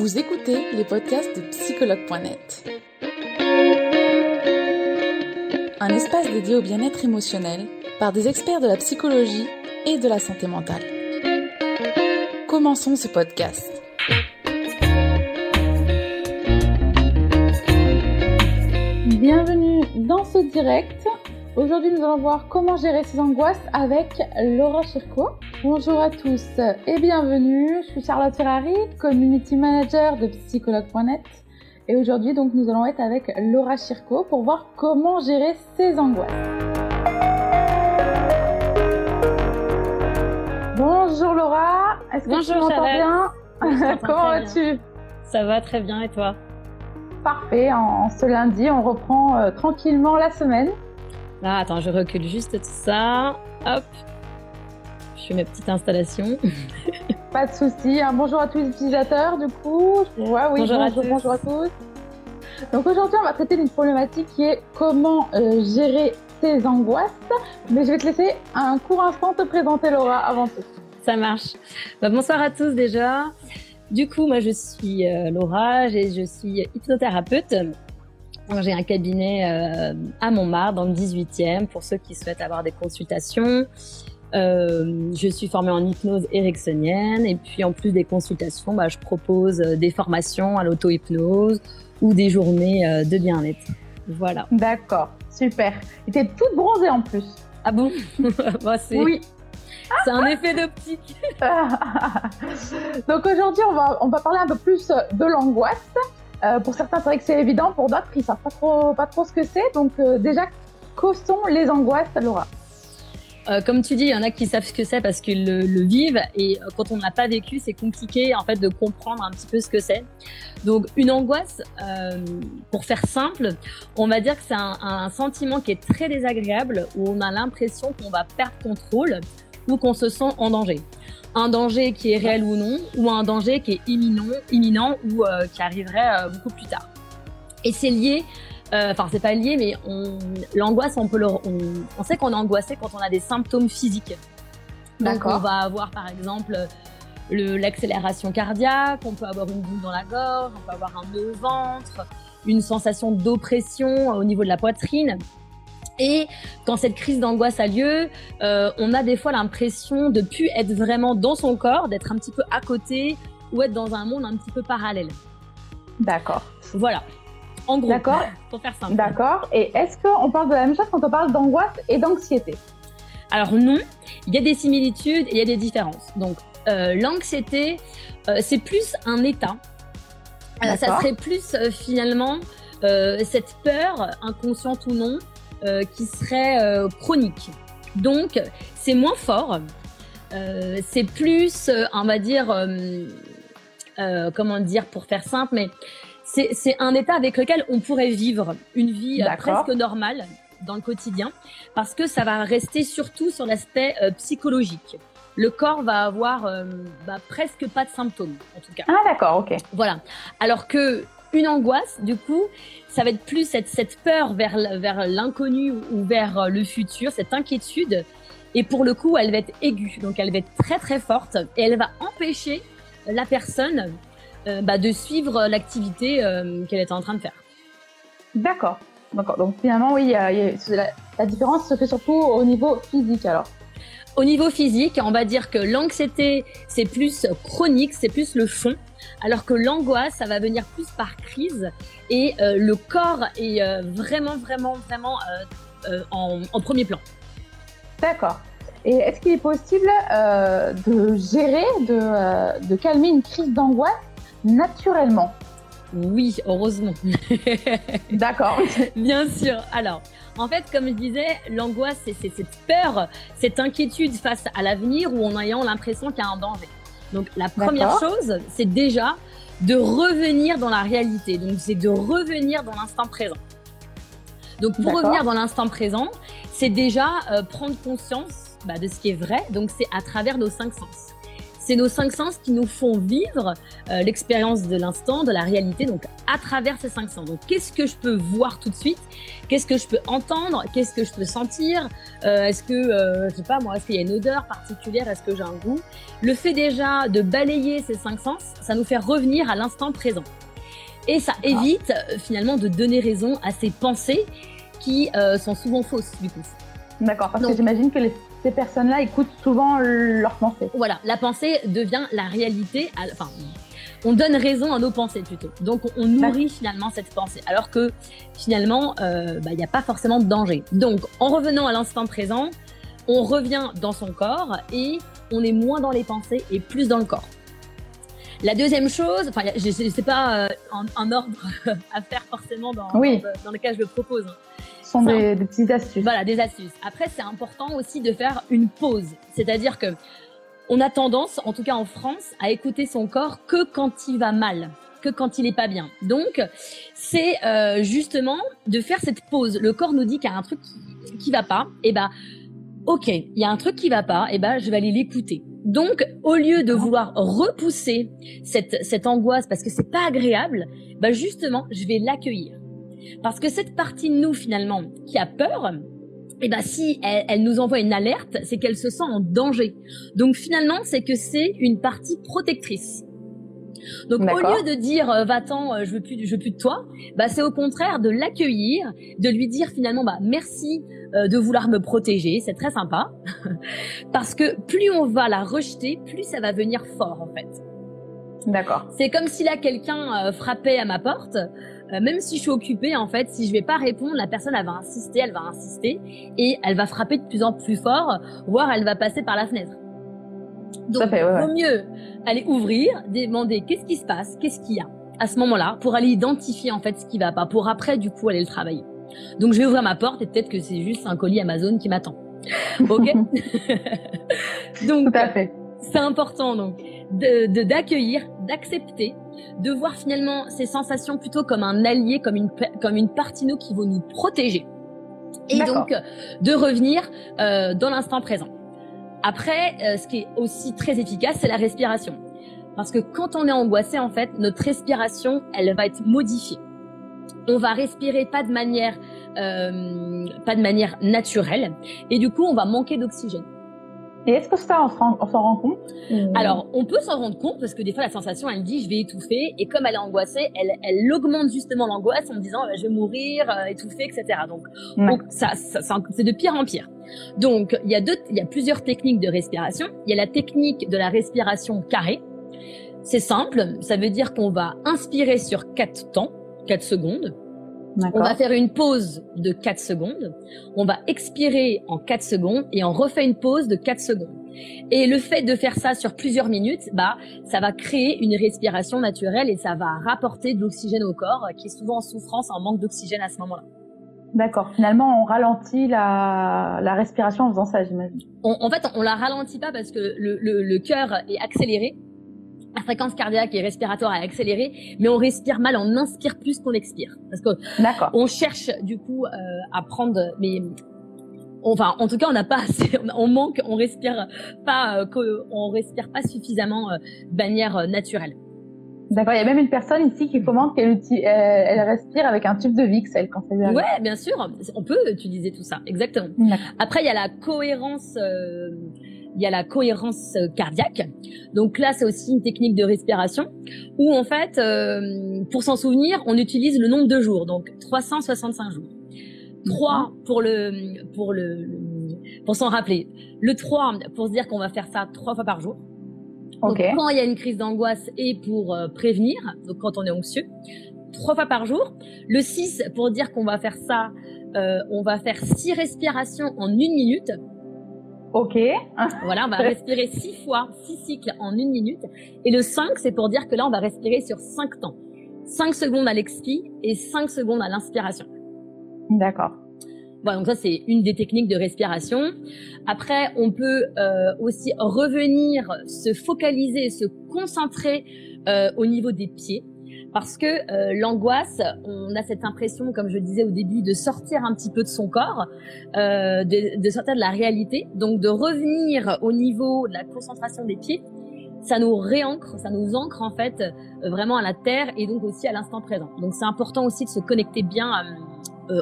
Vous écoutez les podcasts de psychologue.net. Un espace dédié au bien-être émotionnel par des experts de la psychologie et de la santé mentale. Commençons ce podcast. Bienvenue dans ce direct. Aujourd'hui, nous allons voir comment gérer ses angoisses avec Laura Chirco. Bonjour à tous et bienvenue. Je suis Charlotte Ferrari, community manager de psychologue.net. Et aujourd'hui, donc, nous allons être avec Laura Chirco pour voir comment gérer ses angoisses. Bonjour Laura. Est-ce que Bonjour, tu m'entends bien? Comment vas-tu? Ça va très bien et toi? Parfait. En, ce lundi, on reprend euh, tranquillement la semaine. Là, Ah, attends, je recule juste tout ça. Hop. Je fais ma petite installation. Pas de souci. hein. Bonjour à tous les utilisateurs, du coup. Ouais, oui, Bonjour à bonjour, tous. bonjour à tous. Donc aujourd'hui, on va traiter d'une problématique qui est comment euh, gérer tes angoisses. Mais je vais te laisser un court instant te présenter, Laura, avant tout. Ça marche. Bah, bonsoir à tous déjà. Du coup, moi, je suis euh, Laura et je suis hypnothérapeute. J'ai un cabinet euh, à Montmartre, dans le 18e, pour ceux qui souhaitent avoir des consultations. Euh, je suis formée en hypnose ericksonienne et puis en plus des consultations, bah, je propose euh, des formations à l'auto-hypnose ou des journées euh, de bien-être. Voilà. D'accord, super. Et t'es toute bronzée en plus. Ah bon? Bah, c'est Oui. c'est un effet d'optique. Donc aujourd'hui, on va, on va parler un peu plus de l'angoisse. Euh, pour certains, c'est vrai que c'est évident. Pour d'autres, ils savent pas trop, pas trop ce que c'est. Donc euh, déjà, que sont les angoisses, Laura Euh, comme tu dis, il y en a qui savent ce que c'est parce qu'ils le, vivent et euh, quand on n'a pas vécu, c'est compliqué en fait de comprendre un petit peu ce que c'est. Donc une angoisse, euh, pour faire simple, on va dire que c'est un, sentiment qui est très désagréable où on a l'impression qu'on va perdre contrôle ou qu'on se sent en danger. Un danger qui est réel ou non, ou un danger qui est imminent, imminent ou qui arriverait beaucoup plus tard. Et c'est lié enfin c'est pas lié, mais on, l'angoisse, on peut le, on, on sait qu'on est angoissé quand on a des symptômes physiques. Donc on va avoir par exemple le- l'accélération cardiaque, on peut avoir une boule dans la gorge, on peut avoir un nœud au ventre, une sensation d'oppression au niveau de la poitrine. Et quand cette crise d'angoisse a lieu, euh, on a des fois l'impression de plus être vraiment dans son corps, d'être un petit peu à côté ou être dans un monde un petit peu parallèle. D'accord. Voilà. En gros, D'accord. pour faire simple. D'accord. Et est-ce qu'on parle de la même chose quand on parle d'angoisse et d'anxiété? Alors non, il y a des similitudes et il y a des différences. Donc euh, l'anxiété, euh, c'est plus un état. Euh, ça serait plus euh, finalement cette peur, inconsciente ou non, qui serait chronique. Donc c'est moins fort. C'est plus, on va dire, comment dire pour faire simple, mais c'est un état avec lequel on pourrait vivre une vie euh, presque normale dans le quotidien parce que ça va rester surtout sur l'aspect euh, psychologique. Le corps va avoir euh, bah, presque pas de symptômes, en tout cas. Ah d'accord, ok. Voilà. Alors que une angoisse, du coup, ça va être plus cette, cette peur vers, l'inconnu ou vers le futur, cette inquiétude. Et pour le coup, elle va être aiguë, donc elle va être très très forte et elle va empêcher la personne euh, bah, de suivre l'activité euh, qu'elle est en train de faire. D'accord. D'accord. Donc finalement, oui, il y a- il y a- c'est la, la différence se fait surtout au niveau physique alors. Au niveau physique, on va dire que l'anxiété, c'est plus chronique, c'est plus le fond, alors que l'angoisse, ça va venir plus par crise et euh, le corps est euh, vraiment, vraiment, vraiment euh, euh, en, en premier plan. D'accord. Et est-ce qu'il est possible euh, de gérer, de, euh, de calmer une crise d'angoisse naturellement Oui, heureusement. D'accord. Bien sûr. Alors, en fait, comme je disais, l'angoisse, c'est cette peur, cette inquiétude face à l'avenir où en ayant l'impression qu'il y a un danger. Donc, la première chose, c'est déjà de revenir dans la réalité. Donc, c'est de revenir dans l'instant présent. Donc, pour revenir dans l'instant présent, c'est déjà euh, prendre conscience bah, de ce qui est vrai. Donc, c'est à travers nos cinq sens. C'est nos cinq sens qui nous font vivre euh, l'expérience de l'instant, de la réalité, donc à travers ces cinq sens. Donc, qu'est-ce que je peux voir tout de suite? Qu'est-ce que je peux entendre? Qu'est-ce que je peux sentir? Euh, Est-ce que, euh, je sais pas moi, est-ce qu'il y a une odeur particulière? Est-ce que j'ai un goût? Le fait déjà de balayer ces cinq sens, ça nous fait revenir à l'instant présent. Et ça évite finalement de donner raison à ces pensées qui sont souvent fausses du coup. D'accord, parce que j'imagine que les ces personnes-là écoutent souvent leurs pensées. Voilà, la pensée devient la réalité. Enfin, on donne raison à nos pensées plutôt. Donc, on nourrit finalement cette pensée. Alors que finalement, euh, bah, il n'y a pas forcément de danger. Donc, en revenant à l'instant présent, on revient dans son corps et on est moins dans les pensées et plus dans le corps. La deuxième chose, enfin, sais pas un, euh, ordre à faire forcément dans, oui. dans, lequel je le propose. Hein sont des, petites astuces. Voilà, des astuces. Après, c'est important aussi de faire une pause. C'est-à-dire que on a tendance, en tout cas en France, à écouter son corps que quand il va mal, que quand il est pas bien. Donc, c'est euh, justement de faire cette pause. Le corps nous dit qu'il y a un truc qui, qui va pas. Et eh ben, ok, il y a un truc qui va pas. Et eh ben, je vais aller l'écouter. Donc, au lieu de vouloir repousser cette, cette angoisse parce que c'est pas agréable, ben justement, je vais l'accueillir. Parce que cette partie de nous, finalement, qui a peur, eh ben, si elle, nous envoie une alerte, c'est qu'elle se sent en danger. Donc finalement, c'est que c'est une partie protectrice. Donc au lieu de dire euh, va-t'en, euh, je veux plus, je veux plus de toi, bah c'est au contraire de l'accueillir, de lui dire finalement bah merci euh, de vouloir me protéger, c'est très sympa, parce que plus on va la rejeter, plus ça va venir fort en fait. D'accord. C'est comme si là quelqu'un frappait à ma porte. Euh, même si je suis occupée, en fait, si je vais pas répondre, la personne elle va insister, elle va insister et elle va frapper de plus en plus fort, voire elle va passer par la fenêtre. Donc, il vaut mieux aller ouvrir, demander qu'est-ce qui se passe, qu'est-ce qu'il y a à ce moment-là, pour aller identifier en fait ce qui va pas, pour après du coup aller le travailler. Donc je vais ouvrir ma porte et peut-être que c'est juste un colis Amazon qui m'attend. Ok. donc. C'est important donc de d'accueillir, d'accepter de voir finalement ces sensations plutôt comme un allié, comme une, comme une partie nous qui va nous protéger. Et donc, de revenir euh, dans l'instant présent. Après, euh, ce qui est aussi très efficace, c'est la respiration. Parce que quand on est angoissé, en fait, notre respiration, elle va être modifiée. On va respirer pas de manière, euh, pas de manière naturelle, et du coup, on va manquer d'oxygène. Et est-ce que ça, on s'en rend compte Alors, on peut s'en rendre compte parce que des fois, la sensation, elle dit, je vais étouffer. Et comme elle est angoissée, elle, elle augmente justement l'angoisse en disant, je vais mourir, euh, étouffer, etc. Donc, donc ça, ça c'est de pire en pire. Donc, il y a deux, il y a plusieurs techniques de respiration. Il y a la technique de la respiration carrée. C'est simple. Ça veut dire qu'on va inspirer sur quatre temps, quatre secondes. On va faire une pause de 4 secondes. On va expirer en 4 secondes et on refait une pause de 4 secondes. Et le fait de faire ça sur plusieurs minutes, bah, ça va créer une respiration naturelle et ça va rapporter de l'oxygène au corps qui est souvent en souffrance, en manque d'oxygène à ce moment-là. D'accord. Finalement, on ralentit la, la respiration en faisant ça, j'imagine. En fait, on la ralentit pas parce que le, le, le cœur est accéléré la fréquence cardiaque et respiratoire est accélérée, mais on respire mal, on inspire plus qu'on expire. Parce que on cherche du coup euh, à prendre, mais enfin en tout cas on n'a pas assez, on manque, on respire pas, euh, on respire pas suffisamment euh, de manière euh, naturelle. D'accord, il y a même une personne ici qui commente qu'elle elle respire avec un tube de Vicks, elle, quand lui Ouais, bien sûr, on peut utiliser tout ça, exactement. Après, il y a la cohérence il y a la cohérence euh, cardiaque. Donc là, c'est aussi une technique de respiration où en fait, euh, pour s'en souvenir, on utilise le nombre de jours, donc 365 jours. 3 pour le pour le pour s'en rappeler. Le 3 pour se dire qu'on va faire ça trois fois par jour. Donc, quand il y a une crise d'angoisse et pour euh, prévenir, donc quand on est anxieux, trois fois par jour. Le 6 pour dire qu'on va faire ça, on va faire six respirations en une minute. Ok. voilà, on va respirer six fois, six cycles en une minute. Et le 5, c'est pour dire que là, on va respirer sur cinq temps. 5 secondes à l'expi et 5 secondes à l'inspiration. D'accord. Voilà, donc ça c'est une des techniques de respiration. Après, on peut euh, aussi revenir, se focaliser, se concentrer euh, au niveau des pieds parce que euh, l'angoisse, on a cette impression, comme je disais au début, de sortir un petit peu de son corps, euh, de, de, sortir de la réalité, donc de revenir au niveau de la concentration des pieds. ça nous réancre, ça nous ancre en fait vraiment à la terre et donc aussi à l'instant présent. Donc c'est important aussi de se connecter bien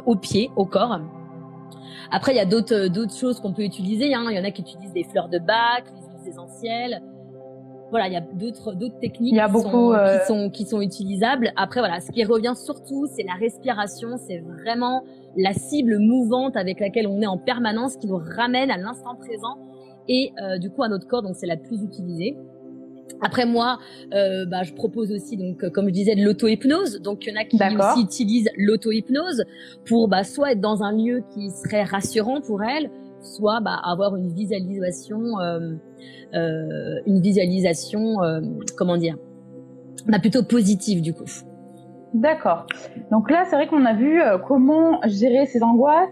au pied, au corps. Après, il y a d'autres d'autres choses qu'on peut utiliser. Hein. Il y en a qui utilisent des fleurs de bac, des huiles essentielles voilà, il y a d'autres d'autres techniques qui, sont, qui, sont, qui sont utilisables. Après voilà, ce qui revient surtout, c'est la respiration, c'est vraiment la cible mouvante avec laquelle on est en permanence qui nous ramène à l'instant présent et euh, du coup à notre corps, donc c'est la plus utilisée. Après moi, euh, bah, je propose aussi donc comme je disais de l'auto-hypnose. Donc il y en a qui aussi utilisent l'auto-hypnose pour bah, soit être dans un lieu qui serait rassurant pour elles, soit bah, avoir une visualisation, euh, euh, une visualisation, euh, comment dire, bah, plutôt positive du coup. D'accord. Donc là, c'est vrai qu'on a vu comment gérer ses angoisses.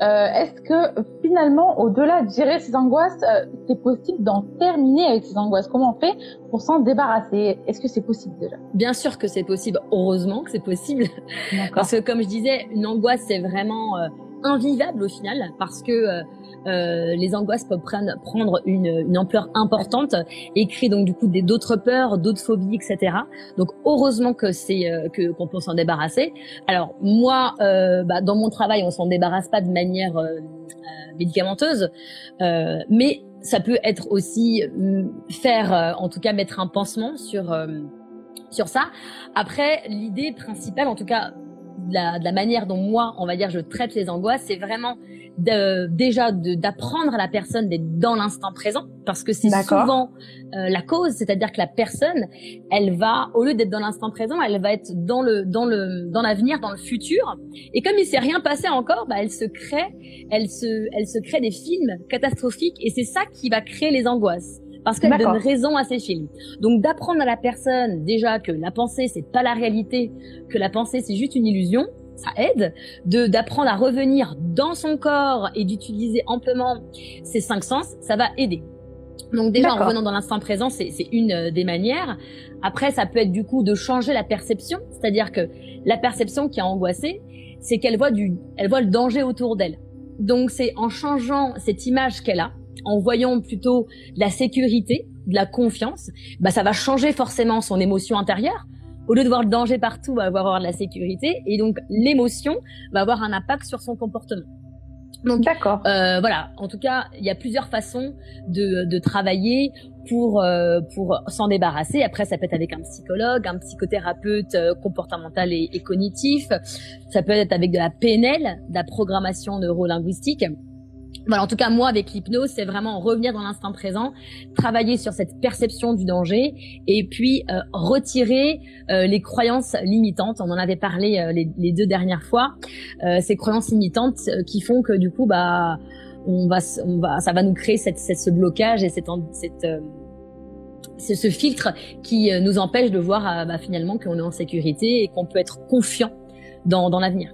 Est-ce que finalement, au-delà de gérer ses angoisses, c'est possible d'en terminer avec ses angoisses? Comment on fait pour s'en débarrasser? Est-ce que c'est possible déjà? Bien sûr que c'est possible. Heureusement que c'est possible. Parce que comme je disais, une angoisse, c'est vraiment invivable au final parce que euh, euh, les angoisses peuvent prendre une, une, ampleur importante et créer donc du coup d'autres peurs, d'autres phobies, etc. Donc heureusement que c'est euh, que qu'on peut s'en débarrasser. Alors moi, euh, bah, dans mon travail, on s'en débarrasse pas de manière euh, médicamenteuse, mais ça peut être aussi faire, en tout cas, mettre un pansement sur sur ça. Après, l'idée principale, en tout cas de la, de la, manière dont moi, on va dire, je traite les angoisses, c'est vraiment de, déjà d'apprendre à la personne d'être dans l'instant présent, parce que c'est souvent euh, la cause, c'est-à-dire que la personne, elle va, au lieu d'être dans l'instant présent, elle va être dans le dans le dans l'avenir, dans le futur, et comme il s'est rien passé encore, bah, elle se crée, elle se elle se crée des films catastrophiques, et c'est ça qui va créer les angoisses parce qu'elle donne raison à ces films. Donc d'apprendre à la personne déjà que la pensée c'est pas la réalité, que la pensée c'est juste une illusion, ça aide de d'apprendre à revenir dans son corps et d'utiliser amplement ses cinq sens, ça va aider. Donc déjà en revenant dans l'instant présent, c'est une euh, des manières. Après, ça peut être du coup de changer la perception, c'est-à-dire que la perception qui est angoissée, c'est qu'elle voit du, elle voit le danger autour d'elle. Donc c'est en changeant cette image qu'elle a, en voyant plutôt la sécurité, de la confiance, bah ça va changer forcément son émotion intérieure. Au lieu de voir le danger partout, bah, va avoir de la sécurité et donc l'émotion va avoir un impact sur son comportement. Donc, D'accord. Euh, voilà. En tout cas, il y a plusieurs façons de, de travailler pour euh, pour s'en débarrasser. Après, ça peut être avec un psychologue, un psychothérapeute euh, comportemental et, et, cognitif. Ça peut être avec de la PNL, de la programmation neurolinguistique. Voilà, en tout cas, moi, avec l'hypnose, c'est vraiment revenir dans l'instant présent, travailler sur cette perception du danger et puis euh, retirer euh, les croyances limitantes. On en avait parlé euh, les, deux dernières fois. ces croyances limitantes qui font que du coup, bah, on va, on va, ça va nous créer cette, cette ce blocage et cette, cette c'est ce filtre qui nous empêche de voir bah, finalement qu'on est en sécurité et qu'on peut être confiant dans, dans l'avenir.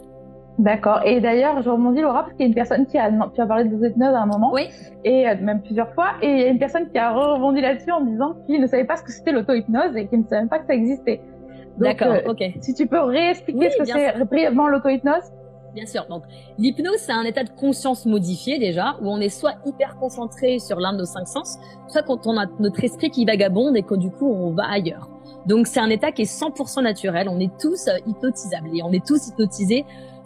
D'accord. Et d'ailleurs, je rebondis Laura parce qu'il y a une personne qui a, tu as parlé de hypnose à un moment, oui. et euh, même plusieurs fois, et il y a une personne qui a rebondi là-dessus en disant qu'il ne savait pas ce que c'était l'auto-hypnose et qu'il ne savait même pas que ça existait. D'accord. Euh, ok. Si tu peux réexpliquer ce que c'est brièvement l'auto-hypnose. Bien sûr. Donc, l'hypnose, c'est un état de conscience modifié déjà, où on est soit hyper concentré sur l'un de nos cinq sens, soit quand on a notre esprit qui vagabonde et que du coup on va ailleurs. Donc, c'est un état qui est 100% naturel. On est tous euh, hypnotisables et on est tous hypnotisés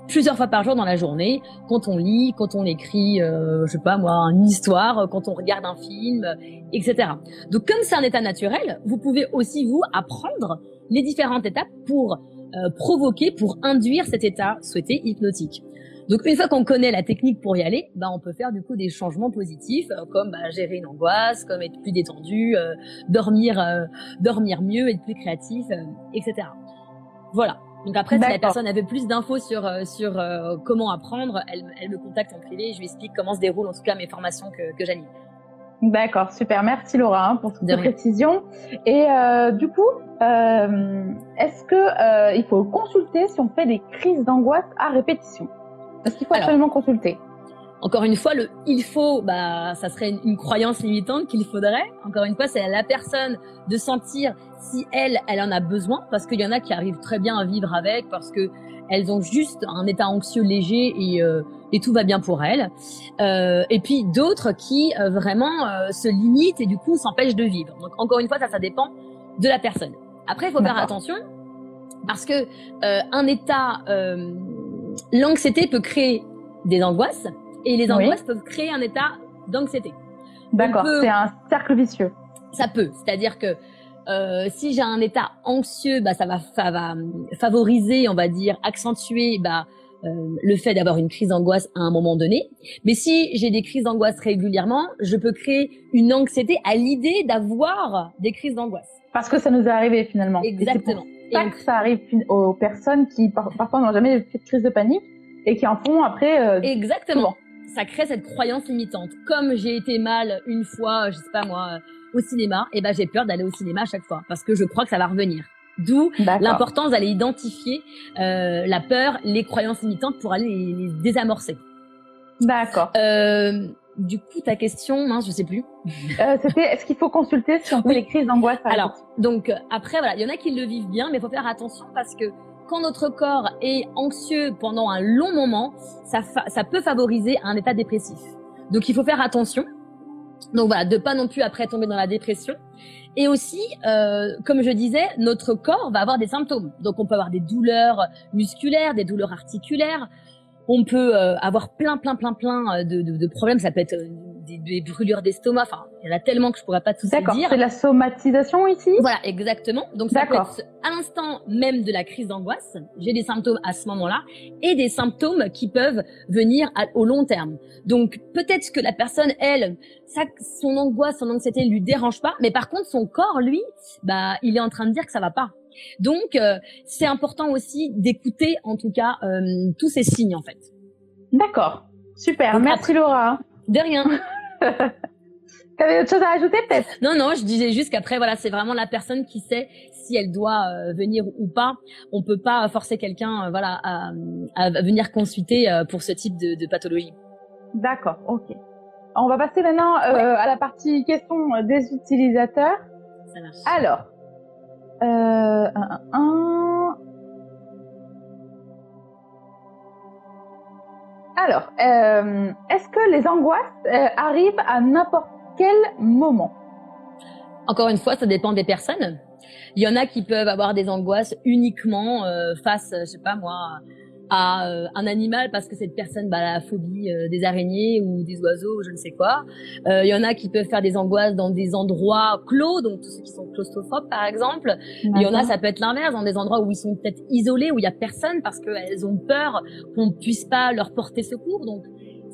plusieurs fois par jour dans la journée, quand on lit, quand on écrit, euh, je sais pas moi, une histoire, quand on regarde un film, etc. Donc comme c'est un état naturel, vous pouvez aussi vous apprendre les différentes étapes pour euh, provoquer, pour induire cet état souhaité hypnotique. Donc une fois qu'on connaît la technique pour y aller, bah on peut faire du coup des changements positifs euh, comme bah, gérer une angoisse, comme être plus détendu, euh, dormir, dormir mieux, être plus créatif, etc. Voilà. Donc après, si la personne avait plus d'infos sur euh, sur euh, comment apprendre, elle, elle, me contacte en privé. Je lui explique comment se déroulent en tout cas mes formations que, que j'anime. D'accord, super. Merci Laura hein, pour toutes ces précisions. Et euh, du coup, euh, est-ce que il faut consulter si on fait des crises d'angoisse à répétition? Est-ce qu'il faut absolument consulter encore une fois, le il faut, bah, ça serait une, croyance limitante qu'il faudrait. Encore une fois, c'est à la personne de sentir si elle, elle en a besoin, parce qu'il y en a qui arrivent très bien à vivre avec, parce que elles ont juste un état anxieux léger et euh, et tout va bien pour elle. Euh, et puis d'autres qui euh, vraiment se limitent et du coup s'empêchent de vivre. Donc encore une fois, ça, ça dépend de la personne. Après, il faut faire attention parce que un état, l'anxiété peut créer des angoisses et les angoisses peuvent créer un état d'anxiété. D'accord, c'est un cercle vicieux. Ça peut, c'est-à-dire que euh, si j'ai un état anxieux, bah ça va, ça va favoriser, on va dire, accentuer, bah euh, le fait d'avoir une crise d'angoisse à un moment donné. Mais si j'ai des crises d'angoisse régulièrement, je peux créer une anxiété à l'idée d'avoir des crises d'angoisse. Parce que ça nous est arrivé finalement. Exactement. C'est pour ça que ça arrive aux personnes qui parfois n'ont jamais fait de crise de panique et qui en font après. Euh, Exactement. Ça crée cette croyance limitante. Comme j'ai été mal une fois, je sais pas moi, au cinéma, et eh ben j'ai peur d'aller au cinéma à chaque fois parce que je crois que ça va revenir. D'où l'importance d'aller identifier euh, la peur, les croyances limitantes pour aller les, désamorcer. D'accord. Euh, du coup, ta question, non, je sais plus. Euh, C'était, est-ce qu'il faut consulter si on fait les crises d'angoisse Alors, donc après, voilà, il y en a qui le vivent bien, mais il faut faire attention parce que quand notre corps est anxieux pendant un long moment, ça, peut favoriser un état dépressif. Donc, il faut faire attention. Donc voilà, de pas non plus après tomber dans la dépression. Et aussi, euh, comme je disais, notre corps va avoir des symptômes. Donc on peut avoir des douleurs musculaires, des douleurs articulaires. On peut euh, avoir plein, plein, plein, plein de, de, de problèmes. Ça peut être euh, des, brûlures d'estomac. Enfin, il y en a tellement que je pourrais pas tout dire. D'accord. C'est la somatisation ici? Voilà, exactement. Donc ça peut être à l'instant même de la crise d'angoisse. J'ai des symptômes à ce moment-là et des symptômes qui peuvent venir au long terme. Donc peut-être que la personne, elle, ça, son angoisse, son anxiété lui dérange pas, mais par contre son corps, lui, bah, il est en train de dire que ça va pas. Donc euh, c'est important aussi d'écouter, en tout cas, euh, tous ces signes en fait. D'accord. Super. Merci Laura. De rien. T'avais autre chose à ajouter peut-être? Non, non, je disais juste qu'après, voilà, c'est vraiment la personne qui sait si elle doit euh, venir ou pas. On peut pas forcer quelqu'un, voilà, à, à, venir consulter pour ce type de, de pathologie. D'accord, ok. On va passer maintenant à la partie question des utilisateurs. Ça marche. Alors, un, un, Alors, euh, est-ce que les angoisses euh, arrivent à n'importe quel moment? Encore une fois, ça dépend des personnes. Il y en a qui peuvent avoir des angoisses uniquement euh, face, je sais pas moi, à euh, un animal parce que cette personne bah, a la phobie euh, des araignées ou des oiseaux ou je ne sais quoi. Euh, il y en a qui peuvent faire des angoisses dans des endroits clos, donc tous ceux qui sont claustrophobes par exemple. Il y en a, ça peut être l'inverse, dans des endroits où ils sont peut-être isolés, où il y a personne parce qu'elles ont peur qu'on ne puisse pas leur porter secours. Donc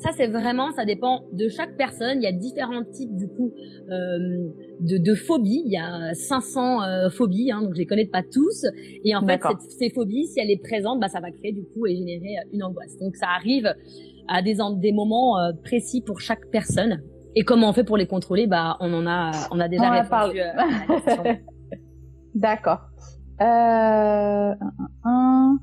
ça, c'est vraiment, ça dépend de chaque personne. Il y a différents types du coup euh, de, de, phobies. Il y a 500 euh, phobies, hein, donc je les connais pas tous. Et en fait, cette, ces phobies, si elle est présente, bah, ça va créer du coup et générer euh, une angoisse. Donc ça arrive à des, des moments euh, précis pour chaque personne. Et comment on fait pour les contrôler? Bah, on en a, on a déjà répondu à la question. D'accord. Euh, un,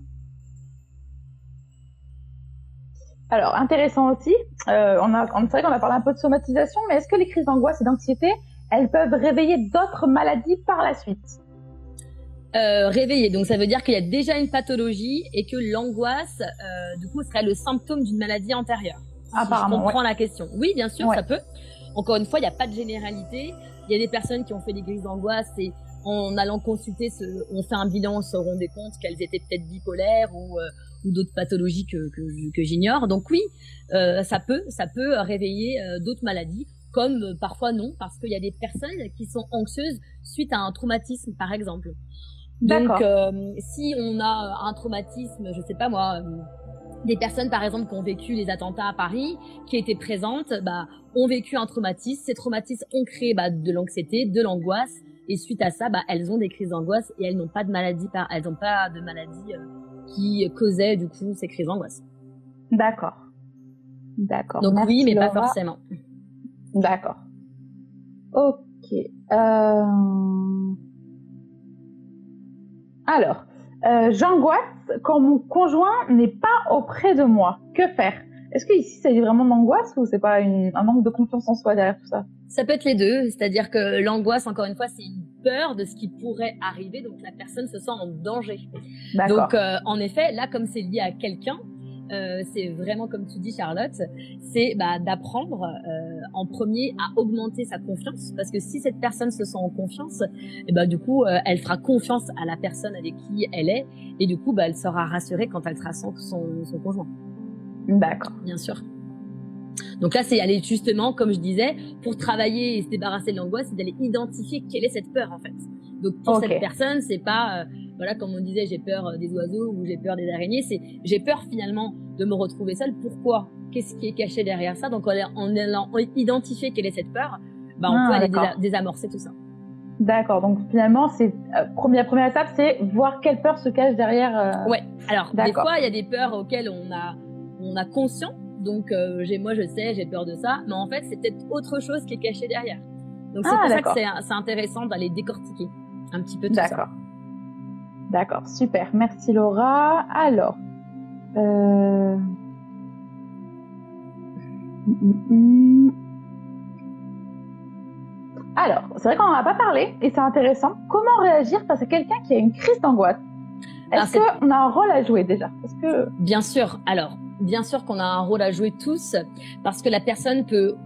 Alors, intéressant aussi, euh, on a, c'est vrai qu'on a parlé un peu de somatisation, mais est-ce que les crises d'angoisse et d'anxiété, elles peuvent réveiller d'autres maladies par la suite? Euh, réveiller, donc ça veut dire qu'il y a déjà une pathologie et que l'angoisse, euh, du coup, serait le symptôme d'une maladie antérieure. Apparemment. je comprends la question. Oui, bien sûr, ça peut. Encore une fois, il n'y a pas de généralité. Il y a des personnes qui ont fait des crises d'angoisse et en allant consulter, ce, on fait un bilan, on se rendait compte qu'elles étaient peut-être bipolaires ou, euh, ou d'autres pathologies que, que, que j'ignore. Donc oui, euh, ça peut, ça peut réveiller euh, d'autres maladies, comme euh, parfois non, parce qu'il y a des personnes qui sont anxieuses suite à un traumatisme, par exemple. Donc si on a un traumatisme, je sais pas moi des personnes, par exemple, qui ont vécu les attentats à Paris, qui étaient présentes, bah, ont vécu un traumatisme. Ces traumatismes ont créé bah, de l'anxiété, de l'angoisse, et suite à ça, bah, elles ont des crises d'angoisse et elles n'ont pas de maladie, par... elles n'ont pas de maladie euh, qui causait du coup ces crises d'angoisse. D'accord. D'accord. Donc oui, mais pas forcément. D'accord. Ok. Euh... Alors, euh, j'angoisse quand mon conjoint n'est pas auprès de moi. Que faire? Est-ce que ici c'est vraiment d'angoisse ou c'est pas une... un manque de confiance en soi derrière tout ça? Ça peut être les deux, c'est-à-dire que l'angoisse, encore une fois, c'est une peur de ce qui pourrait arriver, donc la personne se sent en danger. Donc, euh, en effet, là, comme c'est lié à quelqu'un, euh, c'est vraiment comme tu dis Charlotte, c'est bah, d'apprendre euh, en premier à augmenter sa confiance parce que si cette personne se sent en confiance, et eh bah, du coup elle fera confiance à la personne avec qui elle est et du coup bah, elle sera rassurée quand elle sera sans son, son conjoint. D'accord. Bien sûr. Donc là, c'est aller justement, comme je disais, pour travailler et se débarrasser de l'angoisse, c'est d'aller identifier quelle est cette peur en fait. Donc pour cette personne, c'est pas voilà, comme on disait, j'ai peur euh, des oiseaux ou j'ai peur des araignées. C'est j'ai peur finalement de me retrouver seule. Pourquoi? Qu'est-ce qui est caché derrière ça? Donc en allant identifier quelle est cette peur, bah, on ah, peut aller désamorcer tout ça. D'accord. Donc finalement, c'est euh, première première étape, c'est voir quelle peur se cache derrière. Euh... Ouais. Alors des fois, il y a des peurs auxquelles on a on a conscience. Donc euh, j'ai moi je sais, j'ai peur de ça, mais en fait c'est peut-être autre chose qui est caché derrière. Donc c'est ah, pour ça que c'est intéressant d'aller décortiquer un petit peu tout ça. D'accord. D'accord, super. Merci Laura. Alors, euh... alors, c'est vrai qu'on n'en a pas parlé et c'est intéressant. Comment réagir face à quelqu'un qui a une crise d'angoisse? Est-ce qu'on a un rôle à jouer déjà? Que... Bien sûr. Alors, bien sûr qu'on a un rôle à jouer tous parce que la personne peut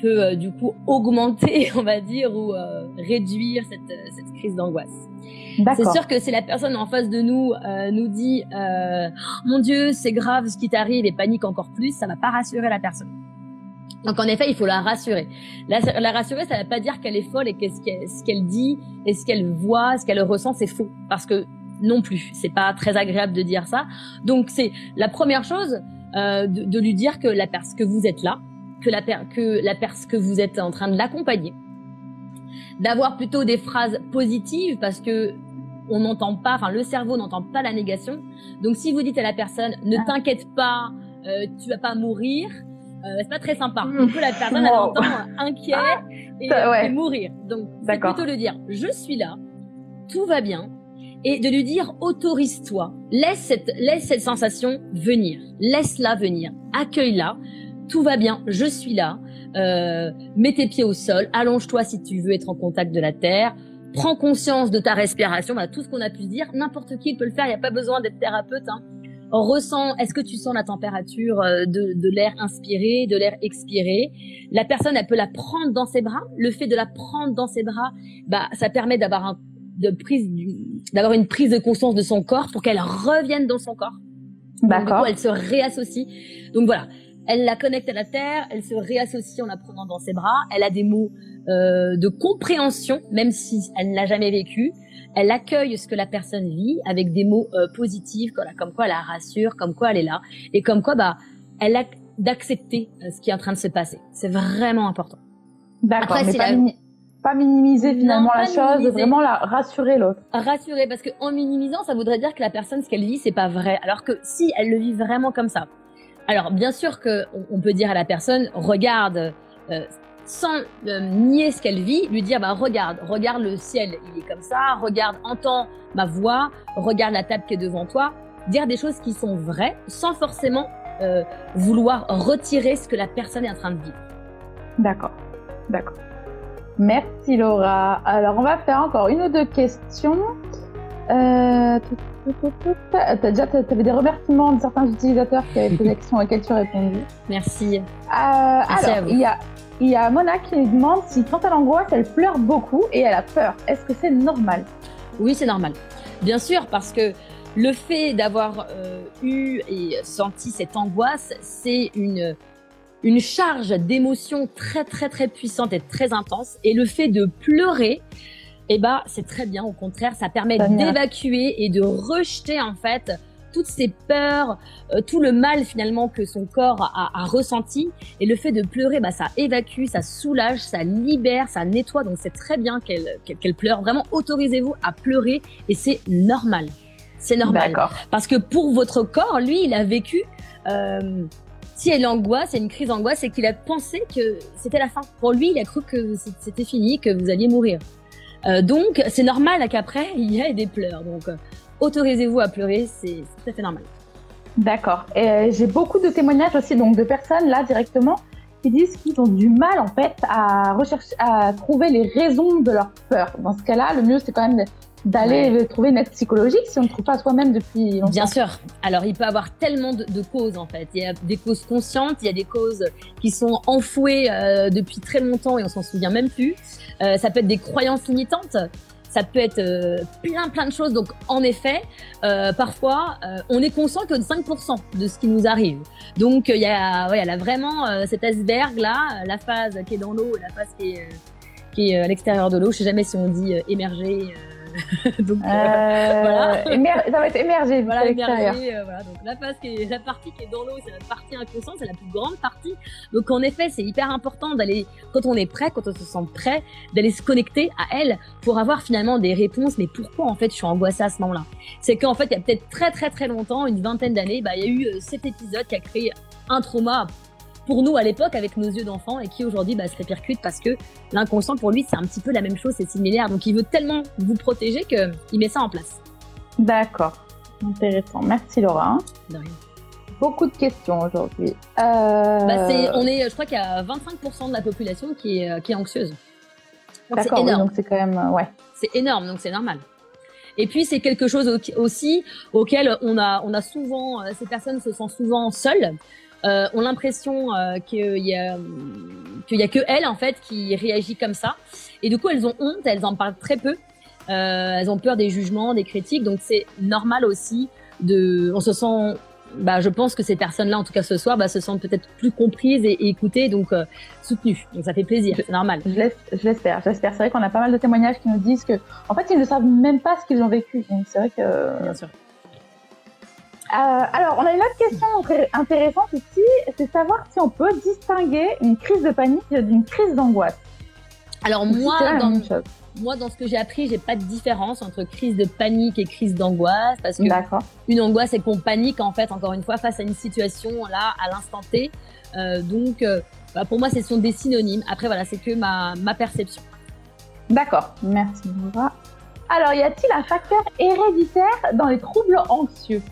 peut euh, du coup augmenter, on va dire, ou euh, réduire cette, cette crise d'angoisse. C'est sûr que si la personne en face de nous euh, nous dit euh, mon Dieu c'est grave ce qui t'arrive et panique encore plus, ça va pas rassurer la personne. Donc en effet il faut la rassurer. La, la rassurer ça ne veut pas dire qu'elle est folle et que ce qu'elle dit et ce qu'elle voit, ce qu'elle ressent c'est faux parce que non plus c'est pas très agréable de dire ça. Donc c'est la première chose euh, de, de, lui dire que la personne que vous êtes là, que la que la personne que vous êtes en train de l'accompagner d'avoir plutôt des phrases positives parce que on n'entend pas, enfin le cerveau n'entend pas la négation. Donc si vous dites à la personne ne ah. t'inquiète pas, euh, tu vas pas mourir, euh, c'est pas très sympa. Du coup la personne elle entend inquiet ah, et, mourir. Donc c'est plutôt le dire je suis là, tout va bien et de lui dire autorise-toi, laisse cette laisse cette sensation venir, laisse-la venir, accueille-la, tout va bien, je suis là. Euh, mets tes pieds au sol, allonge-toi si tu veux être en contact de la terre, prends conscience de ta respiration, bah, tout ce qu'on a pu dire, n'importe qui peut le faire, il n'y a pas besoin d'être thérapeute. Hein. Ressens, est-ce que tu sens la température euh, de, de l'air inspiré, de l'air expiré? La personne, elle peut la prendre dans ses bras. Le fait de la prendre dans ses bras, bah, ça permet d'avoir un, de prise, d'avoir une prise de conscience de son corps pour qu'elle revienne dans son corps. D'accord. elle se réassocie. Donc voilà, elle la connecte à la terre, elle se réassocie en la prenant dans ses bras, elle a des mots euh, de compréhension, même si elle ne l'a jamais vécu. Elle accueille ce que la personne vit avec des mots euh, positifs, comme quoi elle la rassure, comme quoi elle est là, et comme quoi bah elle a d'accepter euh, ce qui est en train de se passer. C'est vraiment important. D'accord, mais pas, pas, minimiser finalement la chose, vraiment la rassurer l'autre. Rassurer, parce que en minimisant, ça voudrait dire que la personne, ce qu'elle vit, c'est pas vrai. Alors que si elle le vit vraiment comme ça, alors, bien sûr que on peut dire à la personne, regarde, euh, sans euh, nier ce qu'elle vit, lui dire, bah regarde, regarde le ciel, il est comme ça, regarde, entends ma voix, regarde la table qui est devant toi, dire des choses qui sont vraies, sans forcément euh, vouloir retirer ce que la personne est en train de vivre. D'accord, d'accord. Merci Laura. Alors, on va faire encore une ou deux questions. Euh, T'as déjà avais des remerciements de certains utilisateurs qui avaient posé des questions auxquelles tu as répondu. Merci. Euh, alors, il y a il y a Mona qui nous demande si quand elle angoisse, elle pleure beaucoup et elle a peur. Est-ce que c'est normal? Oui, c'est normal. Bien sûr, parce que le fait d'avoir euh, eu et senti cette angoisse, c'est une une charge d'émotions très très très puissante et très intense. Et le fait de pleurer, eh ben, c'est très bien. Au contraire, ça permet d'évacuer et de rejeter en fait toutes ces peurs, euh, tout le mal finalement que son corps a, ressenti. Et le fait de pleurer, bah, ça évacue, ça soulage, ça libère, ça nettoie. Donc c'est très bien qu'elle pleure. Vraiment, autorisez-vous à pleurer et c'est normal. C'est normal. Parce que pour votre corps, lui, il a vécu. Euh, si elle angoisse, c'est une crise d'angoisse, c'est qu'il a pensé que c'était la fin. Pour lui, il a cru que c'était fini, que vous alliez mourir. Euh, donc, c'est normal qu'après, il y ait des pleurs. Donc, euh, autorisez-vous à pleurer, c'est tout à fait normal. D'accord. Euh, j'ai beaucoup de témoignages aussi donc de personnes là directement qui disent qu'ils ont du mal en fait à rechercher, à trouver les raisons de leur peur. Dans ce cas-là, le mieux c'est quand même d'aller trouver une aide psychologique si on ne trouve pas soi-même depuis longtemps Bien sûr. Alors, il peut avoir tellement de, causes, en fait. Il y a des causes conscientes, il y a des causes qui sont enfouées euh, depuis très longtemps et on s'en souvient même plus. Euh, ça peut être des croyances limitantes. Ça peut être euh, plein plein de choses. Donc en effet, euh, parfois, euh, on est conscient que de 5% de ce qui nous arrive. Donc il y a, ouais, y a vraiment cet iceberg là, la phase qui est dans l'eau, la phase qui est, qui est à l'extérieur de l'eau. Je sais jamais si on dit émerger donc euh, euh, voilà. ça va être émergé. Voilà, émergé, euh, voilà. Donc la, phase qui est, la partie qui est dans l'eau, c'est la partie inconsciente, c'est la plus grande partie. Donc en effet, c'est hyper important d'aller, quand on est prêt, quand on se sent prêt, d'aller se connecter à elle pour avoir finalement des réponses. Mais pourquoi en fait je suis angoissée à ce moment-là? C'est qu'en fait, il y a peut-être très très très longtemps, une vingtaine d'années, bah, il y a eu cet épisode qui a créé un trauma pour nous à l'époque avec nos yeux d'enfant et qui aujourd'hui bah, se répercute parce que l'inconscient pour lui c'est un petit peu la même chose, c'est similaire. Donc il veut tellement vous protéger qu'il met ça en place. D'accord, intéressant. Merci Laura. De rien. Beaucoup de questions aujourd'hui. Euh... Bah, on est, je crois qu'il y a 25% de la population qui est, qui est anxieuse. D'accord, donc c'est quand même, euh, ouais. C'est énorme, donc c'est normal. Et puis c'est quelque chose aussi auquel on a, on a souvent, euh, ces personnes se sentent souvent seules euh, ont l'impression euh, qu'il y a qu'il y a que elle en fait qui réagit comme ça. Et du coup, elles ont honte, elles en parlent très peu. Euh, elles ont peur des jugements, des critiques. Donc c'est normal aussi de. On se sent. Bah, je pense que ces personnes-là, en tout cas ce soir, bah, se sentent peut-être plus comprises et, écoutées, donc euh, soutenues. Donc ça fait plaisir, c'est normal. Je l'espère, j'espère. C'est vrai qu'on a pas mal de témoignages qui nous disent que, en fait, ils ne savent même pas ce qu'ils ont vécu. Donc c'est vrai que. Bien sûr. Euh, alors, on a une autre question intéressante ici, c'est savoir si on peut distinguer une crise de panique d'une crise d'angoisse. Alors moi, dans, moi, dans ce que j'ai appris, j'ai pas de différence entre crise de panique et crise d'angoisse, parce que une angoisse, c'est qu'on panique en fait, encore une fois, face à une situation là, à l'instant T. Euh, donc, euh, bah, pour moi, ce sont des synonymes. Après, voilà, c'est que ma, ma perception. D'accord, merci Laura. Alors, y a-t-il un facteur héréditaire dans les troubles anxieux?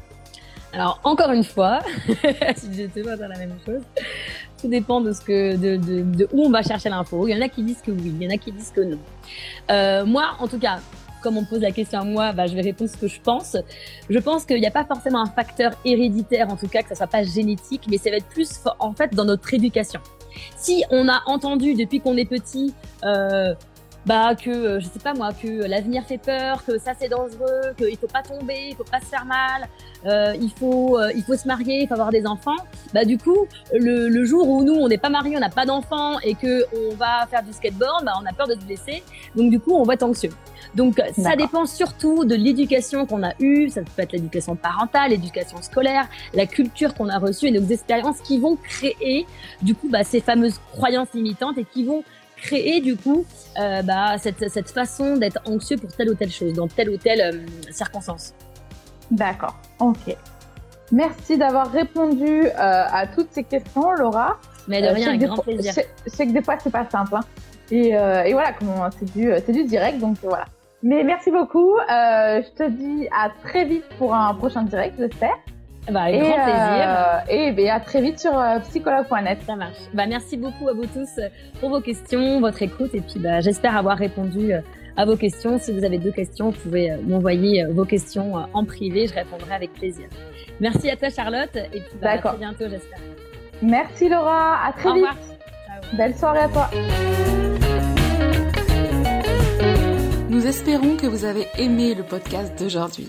Alors encore une fois, si j'étais pas dans la même chose, tout dépend de ce que, de, de, de où on va chercher l'info. Il y en a qui disent que oui, il y en a qui disent que non. Euh, moi, en tout cas, comme on pose la question à moi, bah, je vais répondre ce que je pense. Je pense qu'il n'y a pas forcément un facteur héréditaire, en tout cas que ça soit pas génétique, mais ça va être plus en fait dans notre éducation. Si on a entendu depuis qu'on est petit euh, bah que euh, je sais pas moi que l'avenir fait peur, que ça c'est dangereux, qu'il faut pas tomber, il faut pas se faire mal, euh, il faut euh, il faut se marier, il faut avoir des enfants. Bah du coup le, le jour où nous on n'est pas mariés, on n'a pas d'enfants et que on va faire du skateboard, bah on a peur de se blesser, donc du coup on va être anxieux. Donc ça dépend surtout de l'éducation qu'on a eue, ça peut être l'éducation parentale, l'éducation scolaire, la culture qu'on a reçue et nos expériences qui vont créer du coup bah, ces fameuses croyances limitantes et qui vont créer du coup euh, bah, cette, cette, façon d'être anxieux pour telle ou telle chose, dans telle ou telle euh, circonstance. D'accord, ok. Merci d'avoir répondu euh, à toutes ces questions, Laura. Mais de rien, avec grand plaisir. Je sais que des fois, c'est pas simple. Hein. Et, et, voilà, c'est du, du direct, donc voilà. Mais merci beaucoup. je te dis à très vite pour un prochain direct, j'espère. Bah, avec grand plaisir. Euh, et ben, à très vite sur euh, psychologue.net. Ça marche. Bah, merci beaucoup à vous tous euh, pour vos questions, votre écoute. Et puis, bah, j'espère avoir répondu à vos questions. Si vous avez deux questions, vous pouvez m'envoyer vos questions en privé. Je répondrai avec plaisir. Merci à toi, Charlotte. Et puis, bah, à très bientôt, j'espère. Merci, Laura. À très Au vite. Revoir. Belle soirée à toi. Nous espérons que vous avez aimé le podcast d'aujourd'hui.